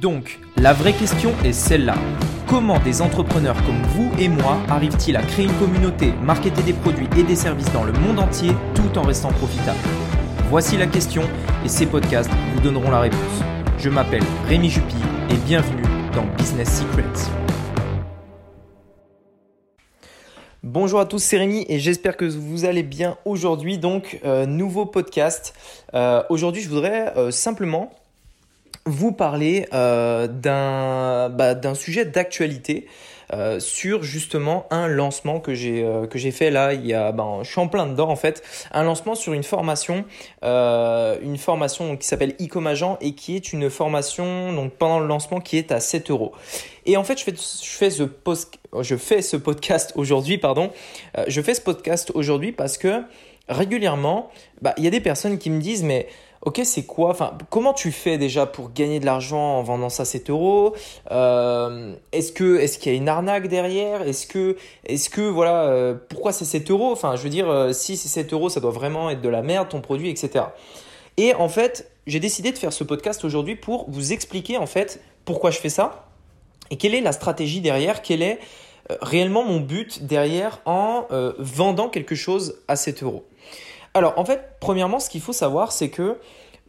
Donc, la vraie question est celle-là. Comment des entrepreneurs comme vous et moi arrivent-ils à créer une communauté, marketer des produits et des services dans le monde entier tout en restant profitables? Voici la question et ces podcasts vous donneront la réponse. Je m'appelle Rémi Jupy et bienvenue dans Business Secrets. Bonjour à tous, c'est Rémi et j'espère que vous allez bien aujourd'hui. Donc, euh, nouveau podcast. Euh, aujourd'hui, je voudrais euh, simplement vous parler d'un bah, sujet d'actualité. sur justement un lancement que j'ai que j'ai fait là il y a ben je suis en plein dedans en fait un lancement sur une formation une formation qui s'appelle Ecom Agent et qui est une formation donc pendant le lancement qui est à 7 euros et en fait, je fais, je fais, ce, post, je fais ce podcast aujourd'hui, pardon. Euh, je fais ce podcast aujourd'hui parce que régulièrement, bah, il y a des personnes qui me disent, mais ok, c'est quoi Enfin, comment tu fais déjà pour gagner de l'argent en vendant ça 7 euros euh, Est-ce qu'il y a une arnaque derrière Est-ce que est-ce que voilà euh, pourquoi c'est 7 euros? Enfin, je veux dire, si c'est 7 euros, ça doit vraiment être de la merde ton produit, etc. Et en fait, j'ai décidé de faire ce podcast aujourd'hui pour vous expliquer en fait pourquoi je fais ça et quelle est la stratégie derrière Quel est euh, réellement mon but derrière en euh, vendant quelque chose à 7 euros Alors en fait, premièrement, ce qu'il faut savoir, c'est que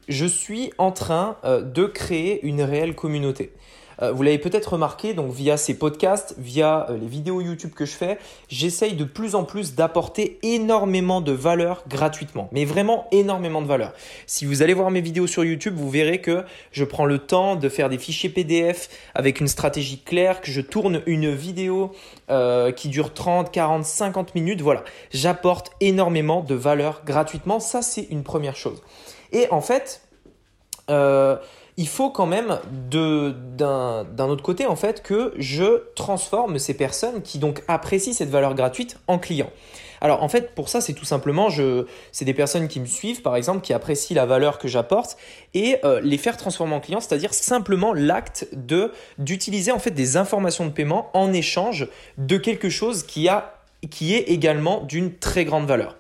je suis en train euh, de créer une réelle communauté. Euh, vous l'avez peut-être remarqué, donc via ces podcasts, via euh, les vidéos YouTube que je fais, j'essaye de plus en plus d'apporter énormément de valeur gratuitement, mais vraiment énormément de valeur. Si vous allez voir mes vidéos sur YouTube, vous verrez que je prends le temps de faire des fichiers PDF avec une stratégie claire, que je tourne une vidéo euh, qui dure 30, 40, 50 minutes. Voilà, j'apporte énormément de valeur gratuitement. Ça, c'est une première chose. Et en fait, il faut quand même d'un autre côté en fait que je transforme ces personnes qui donc apprécient cette valeur gratuite en clients. Alors en fait pour ça c'est tout simplement c'est des personnes qui me suivent par exemple qui apprécient la valeur que j'apporte et euh, les faire transformer en clients, c'est-à-dire simplement l'acte d'utiliser en fait des informations de paiement en échange de quelque chose qui est également d'une très grande valeur.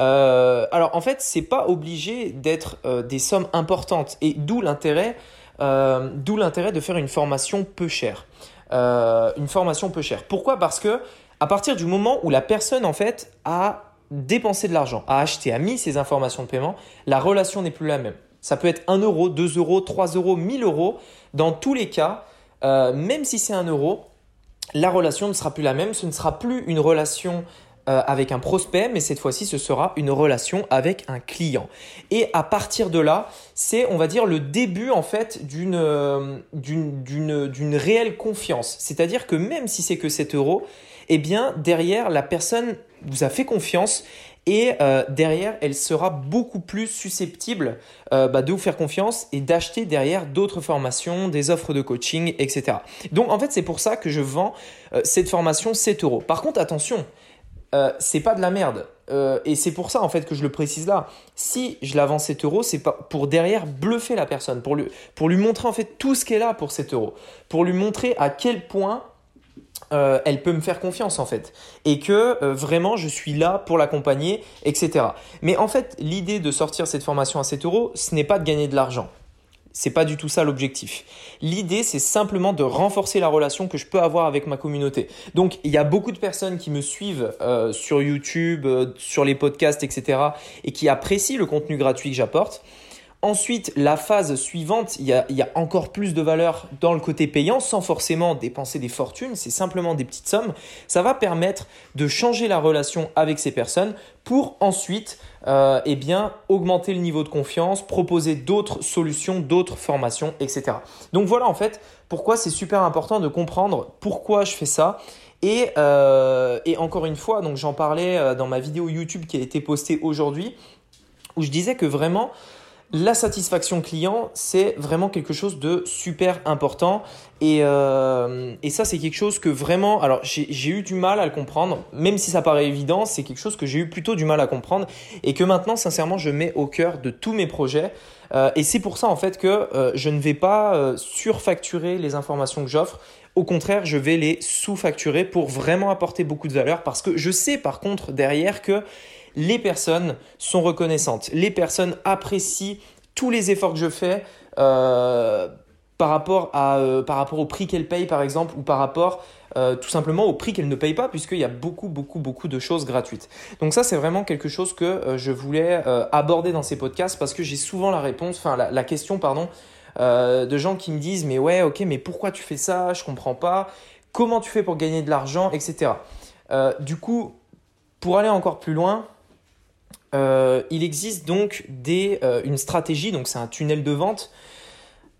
Euh, alors en fait, c'est pas obligé d'être euh, des sommes importantes et d'où l'intérêt, euh, d'où l'intérêt de faire une formation peu chère. une formation peu chère. Pourquoi? Parce que à partir du moment où la personne en fait a dépensé de l'argent, a acheté, a mis ses informations de paiement, la relation n'est plus la même. Ça peut être 1 euro, 2 euros, 3 euros, 1000 euros. Dans tous les cas, même si c'est 1 euro, la relation ne sera plus la même. Ce ne sera plus une relation euh, avec un prospect, mais cette fois-ci, ce sera une relation avec un client. Et à partir de là, c'est, on va dire, le début en fait d'une euh, d'une réelle confiance. C'est-à-dire que même si c'est que 7 euros, eh bien derrière la personne vous a fait confiance et euh, derrière elle sera beaucoup plus susceptible bah, de vous faire confiance et d'acheter derrière d'autres formations, des offres de coaching, etc. Donc en fait c'est pour ça que je vends cette formation 7 euros. Par contre attention, euh, c'est pas de la merde. Euh, et c'est pour ça en fait que je le précise là. Si je la vends 7 euros, c'est pas pour derrière bluffer la personne, pour lui, pour lui montrer en fait tout ce qu'elle a pour 7 euros, pour lui montrer à quel point euh, elle peut me faire confiance en fait et que vraiment je suis là pour l'accompagner, etc. Mais en fait, l'idée de sortir cette formation à 7 euros, ce n'est pas de gagner de l'argent. C'est pas du tout ça l'objectif. L'idée, c'est simplement de renforcer la relation que je peux avoir avec ma communauté. Donc, il y a beaucoup de personnes qui me suivent euh, sur YouTube, euh, sur les podcasts, etc. et qui apprécient le contenu gratuit que j'apporte. Ensuite, la phase suivante, il y, a, encore plus de valeur dans le côté payant sans forcément dépenser des fortunes, c'est simplement des petites sommes. Ça va permettre de changer la relation avec ces personnes pour ensuite euh, eh bien, augmenter le niveau de confiance, proposer d'autres solutions, d'autres formations, etc. Donc voilà en fait pourquoi c'est super important de comprendre pourquoi je fais ça. Et, euh, et encore une fois, donc j'en parlais euh, dans ma vidéo YouTube qui a été postée aujourd'hui, où je disais que vraiment la satisfaction client, c'est vraiment quelque chose de super important. Et, euh, ça, c'est quelque chose que vraiment, alors j'ai eu du mal à le comprendre, même si ça paraît évident, c'est quelque chose que j'ai eu plutôt du mal à comprendre et que maintenant, sincèrement, je mets au cœur de tous mes projets. Euh, et c'est pour ça, en fait, que euh, je ne vais pas surfacturer les informations que j'offre. Au contraire, je vais les sous-facturer pour vraiment apporter beaucoup de valeur parce que je sais par contre derrière que les personnes sont reconnaissantes, les personnes apprécient tous les efforts que je fais. Euh, par rapport, à, par rapport au prix qu'elle paye par exemple ou par rapport tout simplement au prix qu'elle ne paye pas puisqu'il y a beaucoup beaucoup beaucoup de choses gratuites. Donc ça c'est vraiment quelque chose que je voulais aborder dans ces podcasts parce que j'ai souvent la réponse, enfin la, la question pardon, de gens qui me disent mais ouais ok mais pourquoi tu fais ça? Je comprends pas. Comment tu fais pour gagner de l'argent, etc. du coup, pour aller encore plus loin, euh, il existe donc des, euh, une stratégie, donc c'est un tunnel de vente.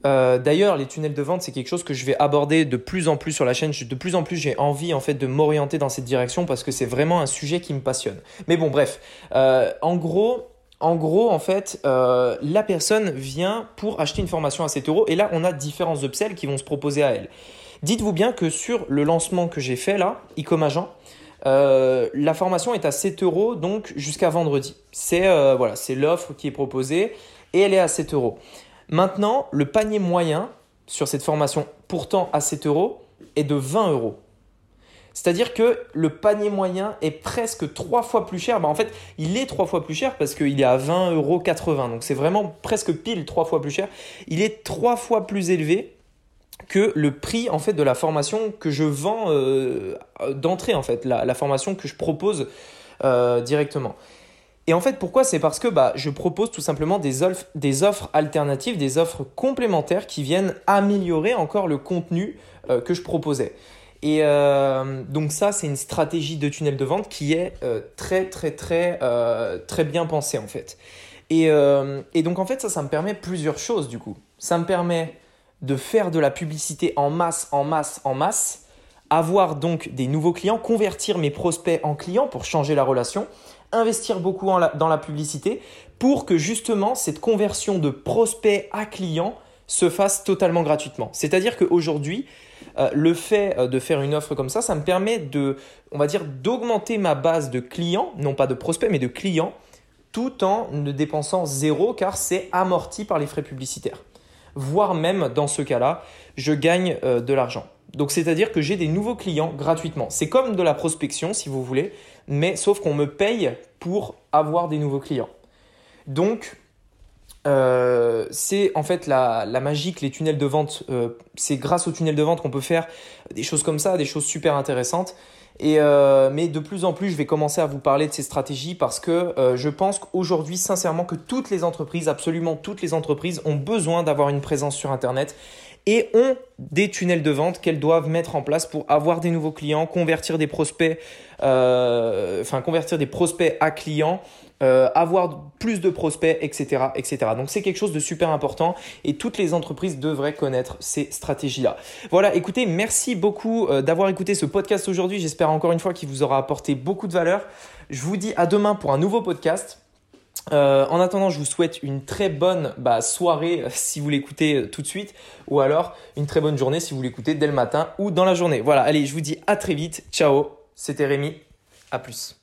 Euh, d'ailleurs, les tunnels de vente, c'est quelque chose que je vais aborder de plus en plus sur la chaîne. De plus en plus, j'ai envie en fait de m'orienter dans cette direction parce que c'est vraiment un sujet qui me passionne. Mais bon, bref, en gros, en gros, en fait, la personne vient pour acheter une formation à 7 euros et là, on a différents upsells qui vont se proposer à elle. Dites-vous bien que sur le lancement que j'ai fait là, Ecom Agent, euh, la formation est à 7 euros donc jusqu'à vendredi. C'est euh, c'est l'offre qui est proposée et elle est à 7 euros. Maintenant, le panier moyen sur cette formation, pourtant à 7 euros, est de 20 euros. C'est-à-dire que le panier moyen est presque trois fois plus cher. Bah, en fait, il est trois fois plus cher parce qu'il est à 20,80 euros. Donc c'est vraiment presque pile trois fois plus cher. Il est trois fois plus élevé que le prix en fait de la formation que je vends euh, d'entrée en fait, la, formation que je propose euh, directement. Et en fait, pourquoi? C'est parce que bah, je propose tout simplement des offres, des offres alternatives, des offres complémentaires qui viennent améliorer encore le contenu euh, que je proposais. Et donc ça, c'est une stratégie de tunnel de vente qui est très très très bien pensée en fait. Et, et donc en fait, ça, ça me permet plusieurs choses du coup. Ça me permet de faire de la publicité en masse, en masse, en masse, avoir donc des nouveaux clients, convertir mes prospects en clients pour changer la relation, investir beaucoup dans la publicité pour que justement cette conversion de prospect à client se fasse totalement gratuitement. C'est-à-dire qu'aujourd'hui, euh, le fait euh, de faire une offre comme ça, ça me permet de, on va dire, d'augmenter ma base de clients, non pas de prospects, mais de clients, tout en ne dépensant zéro car c'est amorti par les frais publicitaires voire même dans ce cas-là, je gagne euh, de l'argent. Donc c'est-à-dire que j'ai des nouveaux clients gratuitement. C'est comme de la prospection si vous voulez, mais sauf qu'on me paye pour avoir des nouveaux clients. Donc euh, c'est en fait la, magie les tunnels de vente, euh, c'est grâce aux tunnels de vente qu'on peut faire des choses comme ça, des choses super intéressantes. Et euh, mais de plus en plus, je vais commencer à vous parler de ces stratégies parce que euh, je pense qu'aujourd'hui, sincèrement, que toutes les entreprises, absolument toutes les entreprises, ont besoin d'avoir une présence sur Internet et ont des tunnels de vente qu'elles doivent mettre en place pour avoir des nouveaux clients, convertir des prospects, euh, enfin convertir des prospects à clients euh, avoir plus de prospects, etc. etc. Donc c'est quelque chose de super important et toutes les entreprises devraient connaître ces stratégies-là. Voilà, écoutez, merci beaucoup euh, d'avoir écouté ce podcast aujourd'hui. J'espère encore une fois qu'il vous aura apporté beaucoup de valeur. Je vous dis à demain pour un nouveau podcast. Euh, en attendant, je vous souhaite une très bonne bah, soirée si vous l'écoutez tout de suite, ou alors une très bonne journée si vous l'écoutez dès le matin ou dans la journée. Voilà, allez, je vous dis à très vite. Ciao, c'était Rémi. À plus.